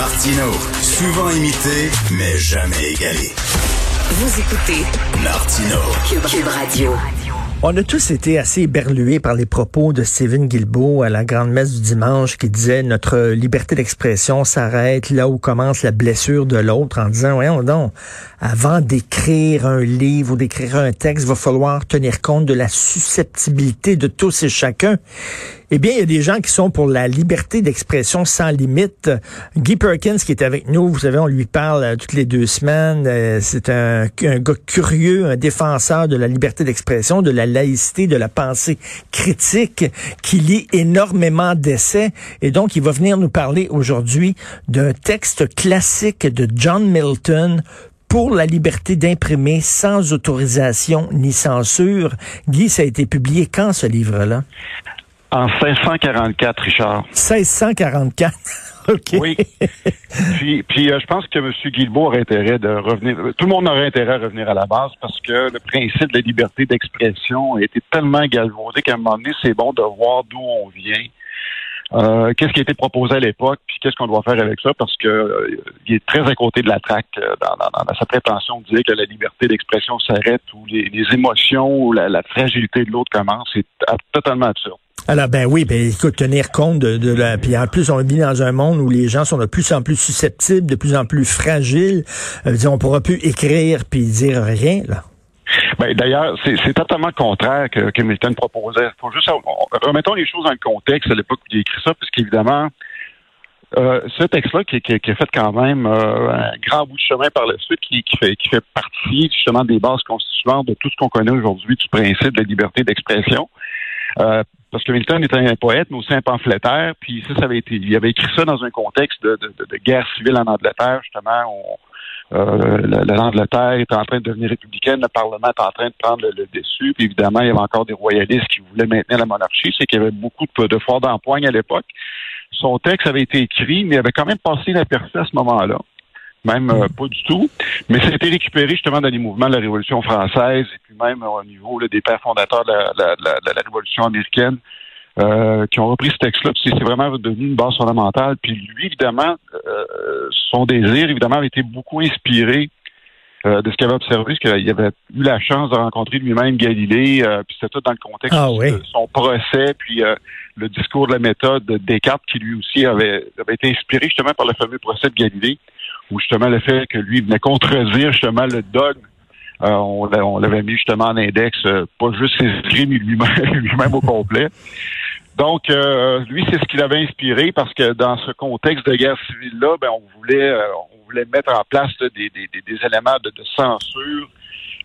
Martino, souvent imité, mais jamais égalé. Vous écoutez Martino. Cube, Cube Radio. On a tous été assez éberlués par les propos de Stephen Guilbeault à la grande messe du dimanche qui disait notre liberté d'expression s'arrête là où commence la blessure de l'autre en disant, voyons donc, avant d'écrire un livre ou d'écrire un texte, il va falloir tenir compte de la susceptibilité de tous et chacun. Eh bien, il y a des gens qui sont pour la liberté d'expression sans limite. Guy Perkins qui est avec nous, vous savez, on lui parle euh, toutes les deux semaines. Euh, c'est un, un, gars curieux, un défenseur de la liberté d'expression, de la laïcité, de la pensée critique, qui lit énormément d'essais. Et donc, il va venir nous parler aujourd'hui d'un texte classique de John Milton, pour la liberté d'imprimer sans autorisation ni censure. Guy, ça a été publié quand ce livre-là? En 1644, Richard. 1644. OK. Oui. Puis, puis euh, je pense que M. Guilbeault aurait intérêt de revenir. Tout le monde aurait intérêt à revenir à la base parce que le principe de la liberté d'expression a été tellement galvaudé qu'à un moment donné, c'est bon de voir d'où on vient. Euh, qu'est-ce qui a été proposé à l'époque, puis qu'est-ce qu'on doit faire avec ça, parce que euh, il est très à côté de la traque euh, dans, dans, dans, sa prétention de dire que la liberté d'expression s'arrête ou les, les, émotions ou la, la fragilité de l'autre commence. C'est totalement absurde. Alors ben oui, ben écoute, tenir compte de, la, puis en plus on vit dans un monde où les gens sont de plus en plus susceptibles, de plus en plus fragiles. Euh, on pourra plus écrire puis dire rien là. Ben, D'ailleurs, c'est totalement contraire que, Milton proposait. Faut juste, remettons les choses dans le contexte à l'époque où il a écrit ça, parce qu'évidemment, euh, ce texte-là qui, a fait quand même euh, un grand bout de chemin par la suite, qui, fait, qui fait partie justement des bases constituantes de tout ce qu'on connaît aujourd'hui du principe de la liberté d'expression. Euh, parce que Milton était un poète, mais aussi un pamphlétaire, puis ça, ça avait été, il avait écrit ça dans un contexte de, de, de guerre civile en Angleterre, justement, où euh, l'Angleterre est en train de devenir républicaine, le Parlement est en train de prendre le, le, dessus, puis évidemment, il y avait encore des royalistes qui voulaient maintenir la monarchie, c'est qu'il y avait beaucoup de, de foires d'empoigne à l'époque. Son texte avait été écrit, mais il avait quand même passé inaperçu à ce moment-là même euh, pas du tout. Mais ça a été récupéré justement dans les mouvements de la Révolution française et puis même au niveau là, des pères fondateurs de la, la, la, la Révolution américaine euh, qui ont repris ce texte-là. Puis c'est vraiment devenu une base fondamentale. Puis lui, évidemment, euh, son désir, évidemment, avait été beaucoup inspiré euh, de ce qu'il avait observé, parce qu'il avait eu la chance de rencontrer lui-même Galilée, euh, puis c'était tout dans le contexte ah, oui. de son procès, puis euh, le discours de la méthode de Descartes, qui lui aussi avait, avait été inspiré justement par le fameux procès de Galilée, où justement le fait que lui venait contredire justement le dogme euh, on l'avait mis justement en index, euh, pas juste ses écrits, mais lui-même lui-même au complet. Donc, euh, lui, c'est ce qu'il avait inspiré parce que dans ce contexte de guerre civile-là, ben, on voulait on voulait mettre en place des, des, des, éléments de, de, censure.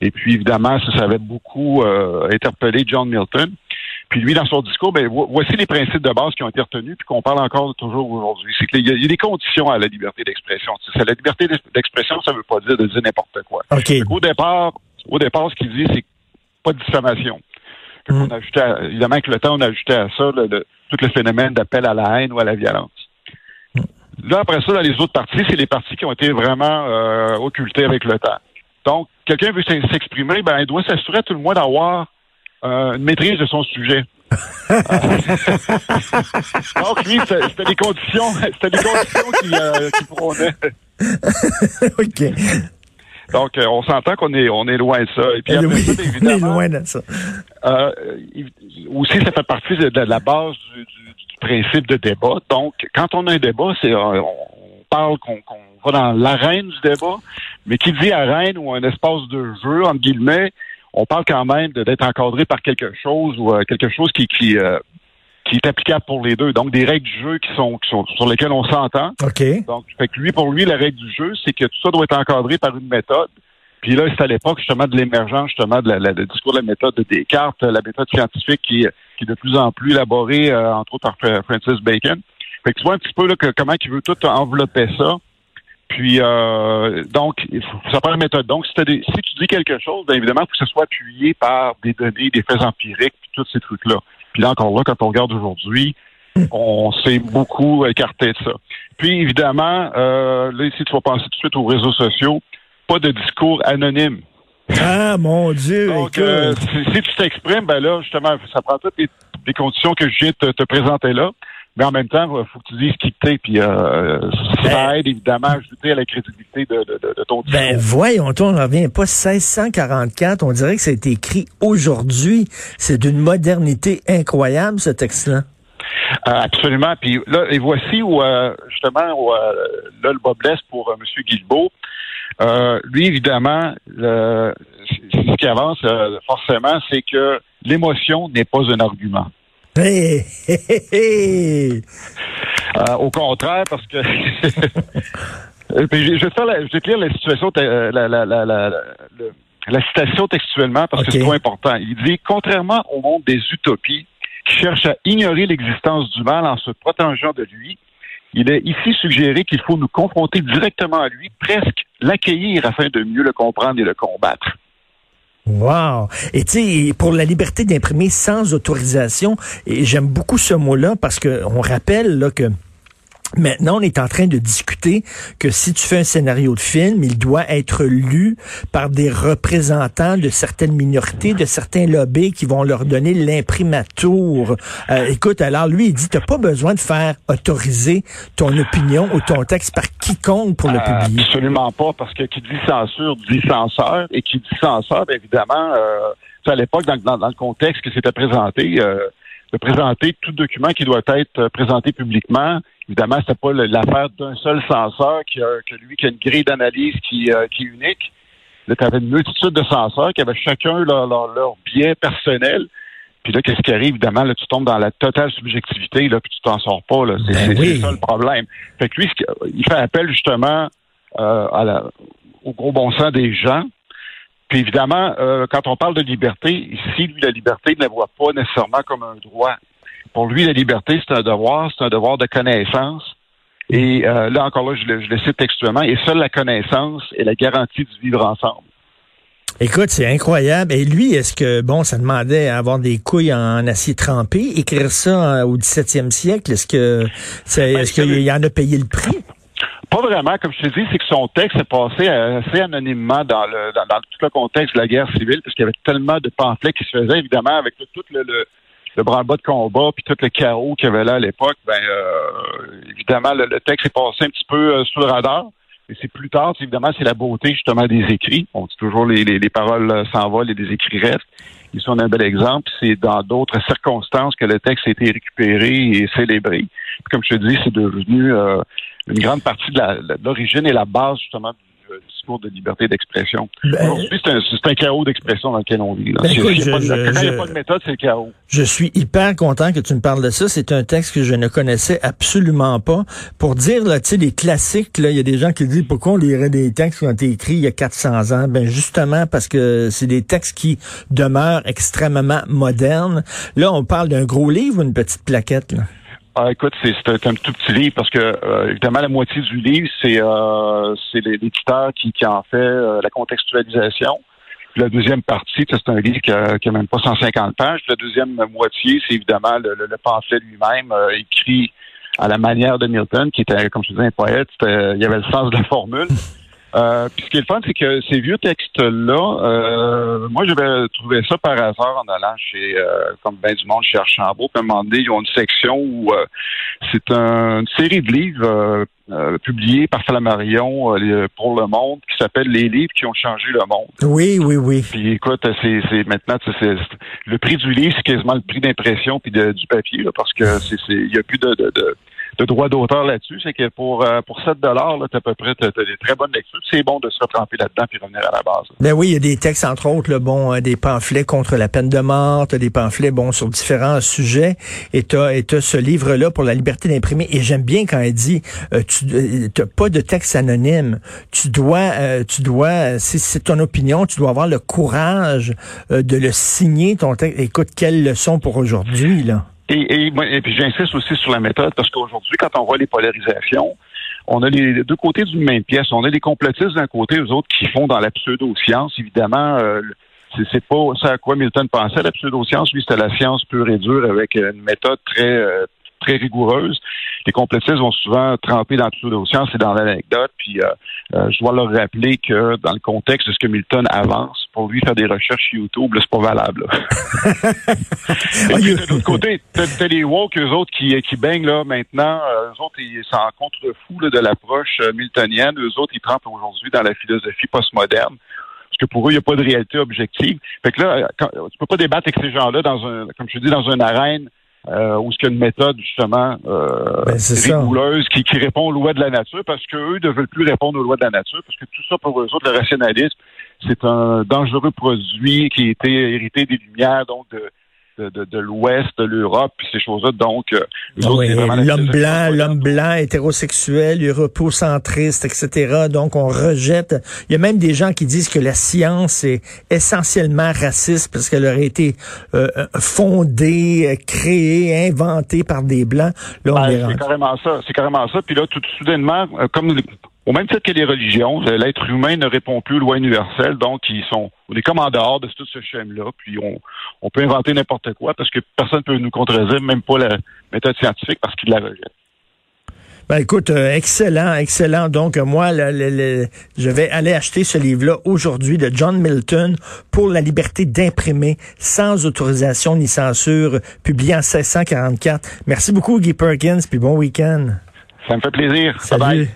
Et puis, évidemment, ça, ça avait beaucoup interpellé John Milton. Puis lui, dans son discours, ben, voici les principes de base qui ont été retenus, puis qu'on parle encore toujours aujourd'hui. C'est qu'il y, y, a des conditions à la liberté d'expression. La liberté d'expression, ça ne veut pas dire de dire n'importe quoi. Okay. Au départ, au départ, ce qu'il dit, c'est pas de diffamation. Mm. On ajouté à, évidemment, avec le temps, on a ajouté à ça le, le, tout le phénomène d'appel à la haine ou à la violence. Mm. Là, après ça, dans les autres parties, c'est les parties qui ont été vraiment euh, occultées avec le temps. Donc, quelqu'un veut s'exprimer, ben, il doit s'assurer tout le moins d'avoir une maîtrise de son sujet. Donc, lui, c'était des conditions, c'était des conditions qui, euh, qui prônaient. OK. Donc, euh, on s'entend qu'on est, on est loin de ça. Et puis, après oui, ça, évidemment, on est loin de ça. Euh, aussi, ça fait partie de, de la base du, du, du, principe de débat. Donc, quand on a un débat, c'est on parle qu'on qu va dans l'arène du débat, mais qui dit arène ou un espace de jeu, entre guillemets, on parle quand même d'être encadré par quelque chose ou euh, quelque chose qui, qui, euh, qui est applicable pour les deux. Donc, des règles du jeu qui sont, qui sont sur lesquelles on s'entend. OK. Donc, fait que lui, pour lui, la règle du jeu, c'est que tout ça doit être encadré par une méthode. Puis là, c'est à l'époque justement de l'émergence justement de la, la, le discours de la méthode de Descartes, la méthode scientifique qui, qui est de plus en plus élaborée, euh, entre autres par Francis Bacon. Fait que tu vois un petit peu là, que, comment il veut tout envelopper ça. Puis euh, donc, ça prend une méthode. Donc, si, des, si, tu dis quelque chose, bien évidemment, il faut que ce soit appuyé par des données, des faits empiriques, puis tous ces trucs-là. Puis là, encore là, quand on regarde aujourd'hui, on s'est beaucoup écarté de ça. Puis évidemment, euh, là, ici, tu vas penser tout de suite aux réseaux sociaux, pas de discours anonyme. Ah, mon Dieu! Donc, euh, si, si, tu t'exprimes, ben là, justement, ça prend toutes les, les, conditions que je viens de te, te présenter là. Mais en même temps, il faut que tu dises qui t'es, puis euh, ça Ben- aide évidemment à ajouter à la crédibilité de, de, de, de ton discours. Ben voyons, on ne revient pas 1644. On dirait que ça a été écrit aujourd'hui. C'est d'une modernité incroyable, ce texte-là. Euh, absolument. Puis là, et voici où euh, justement où, euh, là le bas blesse pour euh, M. Guilbeault. Euh, lui, évidemment, le- ce qui avance euh, forcément, c'est que l'émotion n'est pas un argument. Hey, hey, hey, hey. Euh, au contraire, parce que je vais faire la- je vais lire la situation, euh, la, la, la, la, la- le- la citation textuellement parce que c'est trop important. Il dit contrairement au monde des utopies qui cherchent à ignorer l'existence du mal en se protégeant de lui, il est ici suggéré qu'il faut nous confronter directement à lui, presque l'accueillir afin de mieux le comprendre et le combattre. Wow. Et tu pour la liberté d'imprimer sans autorisation, et j'aime beaucoup ce mot-là parce que on rappelle là que Maintenant, on est en train de discuter que si tu fais un scénario de film, il doit être lu par des représentants de certaines minorités, de certains lobbies qui vont leur donner l'imprimatur. Euh, écoute, alors lui, il dit, t'as pas besoin de faire autoriser ton opinion ou ton texte par quiconque pour le Euh, publier. Absolument pas, parce que qui dit censure dit censeur, et qui dit censeur, bien évidemment, euh, à l'époque, dans, dans- dans le contexte que c'était présenté, euh, de présenter tout document qui doit être présenté publiquement. Évidemment, c'était pas l'affaire d'un seul censeur qui a, que lui qui a une grille d'analyse qui, euh, qui est unique. Là, tu avais une multitude de censeurs qui avaient chacun leur, leur, leur biais personnel. Puis là, qu'est-ce qui arrive? Évidemment, là, tu tombes dans la totale subjectivité, là, puis tu t'en sors pas. Là. C'est Ben c'est- oui. c'est ça le problème. Fait que lui, il fait appel justement euh, à la- au gros bon sens des gens. Puis évidemment, euh, quand on parle de liberté, ici, lui, la liberté ne la voit pas nécessairement comme un droit. Pour lui, la liberté, c'est un devoir, c'est un devoir de connaissance. Et euh, là, encore là, je le, je le cite textuellement, et seule la connaissance est la garantie du vivre ensemble. Écoute, c'est incroyable. Et lui, est-ce que, bon, ça demandait à avoir des couilles en acier trempé, écrire ça euh, au 17e siècle, est-ce que, c'est- Ben, est-ce qu'il en a payé le prix? Pas vraiment, comme je te dis, c'est que son texte est passé assez anonymement dans le dans, dans tout le contexte de la guerre civile, parce qu'il y avait tellement de pamphlets qui se faisaient, évidemment, avec tout le, le, le branle-bas de combat, puis tout le chaos qu'il y avait là à l'époque, ben euh, évidemment, le, texte est passé un petit peu euh, sous le radar. Et c'est plus tard, évidemment, c'est la beauté justement des écrits. On dit toujours les, les, les paroles euh, s'envolent et des écrits restent. Ils sont un bel exemple. C'est dans d'autres circonstances que le texte a été récupéré et célébré. Puis comme je te dis, c'est devenu euh, une grande partie de l'origine et la base justement de liberté d'expression. Ben, Aujourd'hui, c'est un, chaos d'expression dans lequel on vit. là. Ben, écoute, pas de- je- quand il n'y a pas de méthode, c'est le chaos. Je suis hyper content que tu me parles de ça. C'est un texte que je ne connaissais absolument pas. Pour dire, là, tu sais, les classiques, là, il y a des gens qui disent pourquoi on lirait des textes qui ont été écrits il y a 400 ans. Ben, justement parce que c'est des textes qui demeurent extrêmement modernes. Là, on parle d'un gros livre ou une petite plaquette, là? Ah, écoute, c'est un, tout petit livre parce que euh, évidemment la moitié du livre c'est euh, l'éditeur qui, qui en fait euh, la contextualisation. Puis la deuxième partie, c'est un livre qui a, qui a même pas 150 pages. La deuxième moitié, c'est évidemment le, le- le lui-même euh, écrit à la manière de Milton, qui était, comme je disais, un poète. Il y avait le sens de la formule. Euh, puis ce qui est le fun, c'est que ces vieux textes-là, euh, moi, j'avais trouvé ça par hasard en allant chez, euh, comme ben du monde, chez Archambault. Puis à un moment donné, ils ont une section où euh, c'est un- une série de livres euh, publiés par Flammarion pour le monde qui s'appelle Les livres qui ont changé le monde. Oui, oui, oui. Puis écoute, c'est, c'est maintenant c'est, le prix du livre, c'est quasiment le prix d'impression puis de- du papier là, parce que c'est, c'est il y a plus de, de, de, de droit d'auteur là-dessus. C'est que pour euh, pour 7 dollars, là, t'as à peu près t'as des très bonnes lectures. C'est bon de se retremper là-dedans puis revenir à la base. Ben oui, il y a des textes, entre autres, là, bon, euh, des pamphlets contre la peine de mort, t'as des pamphlets, bon, sur différents sujets, et t'as, et t'as ce livre-là pour la liberté d'imprimer. Et j'aime bien quand elle dit, euh, tu euh, t'as pas de texte anonyme. Tu dois, euh, tu dois, euh, si c'est ton opinion, tu dois avoir le courage euh, de le signer, ton texte. Écoute, quelle leçon pour aujourd'hui, là? Et, et, et puis j'insiste aussi sur la méthode parce qu'aujourd'hui, quand on voit les polarisations, on a les deux côtés d'une même pièce. On a les complotistes d'un côté, eux autres qui font dans la pseudo-science. Évidemment, euh, c'est pas ça à quoi Milton pensait, la pseudo-science. Lui, c'était la science pure et dure avec une méthode très, euh, très rigoureuses. Les complétistes vont souvent tremper dans tout de science et dans l'anecdote. Puis euh, euh, je dois leur rappeler que dans le contexte de ce que Milton avance, pour lui faire des recherches sur YouTube, c'est pas valable. et puis, de l'autre côté, t'as les woke, eux autres, qui, qui baignent là maintenant. eux autres, ils s'en contre-fous de l'approche miltonienne. Eux autres, ils trempent aujourd'hui dans la philosophie postmoderne parce que pour eux, il n'y a pas de réalité objective. Fait que là, quand, tu peux pas débattre avec ces gens-là dans un, comme je dis, dans une arène euh, où il y a une méthode justement euh, ben, rigoureuse qui, qui, répond aux lois de la nature, parce qu'eux ne veulent plus répondre aux lois de la nature, parce que tout ça pour eux autres, le rationalisme, c'est un dangereux produit qui a été hérité des Lumières, donc de de, de, l'Ouest, de l'Europe, puis ces choses-là. Donc, euh, ah l'homme blanc, l'homme blanc, hétérosexuel, europocentriste, etc. Donc, on rejette. Il y a même des gens qui disent que la science est essentiellement raciste parce qu'elle aurait été euh, euh, fondée, créée, inventée par des blancs. Là, on ben, c'est carrément ça. C'est carrément ça. Puis là, tout soudainement, comme au même titre que les religions, euh, l'être humain ne répond plus aux lois universelles, donc ils sont, on est comme en dehors de tout ce schéma-là, puis on, on peut inventer n'importe quoi parce que personne ne peut nous contredire, même pas la méthode scientifique, parce qu'il la rejette. Ben écoute, euh, excellent, excellent. Donc moi, je vais aller acheter ce livre-là aujourd'hui de John Milton pour la liberté d'imprimer sans autorisation ni censure, publié en 1644. Merci beaucoup, Guy Perkins, puis bon week-end. Ça me fait plaisir. Salut.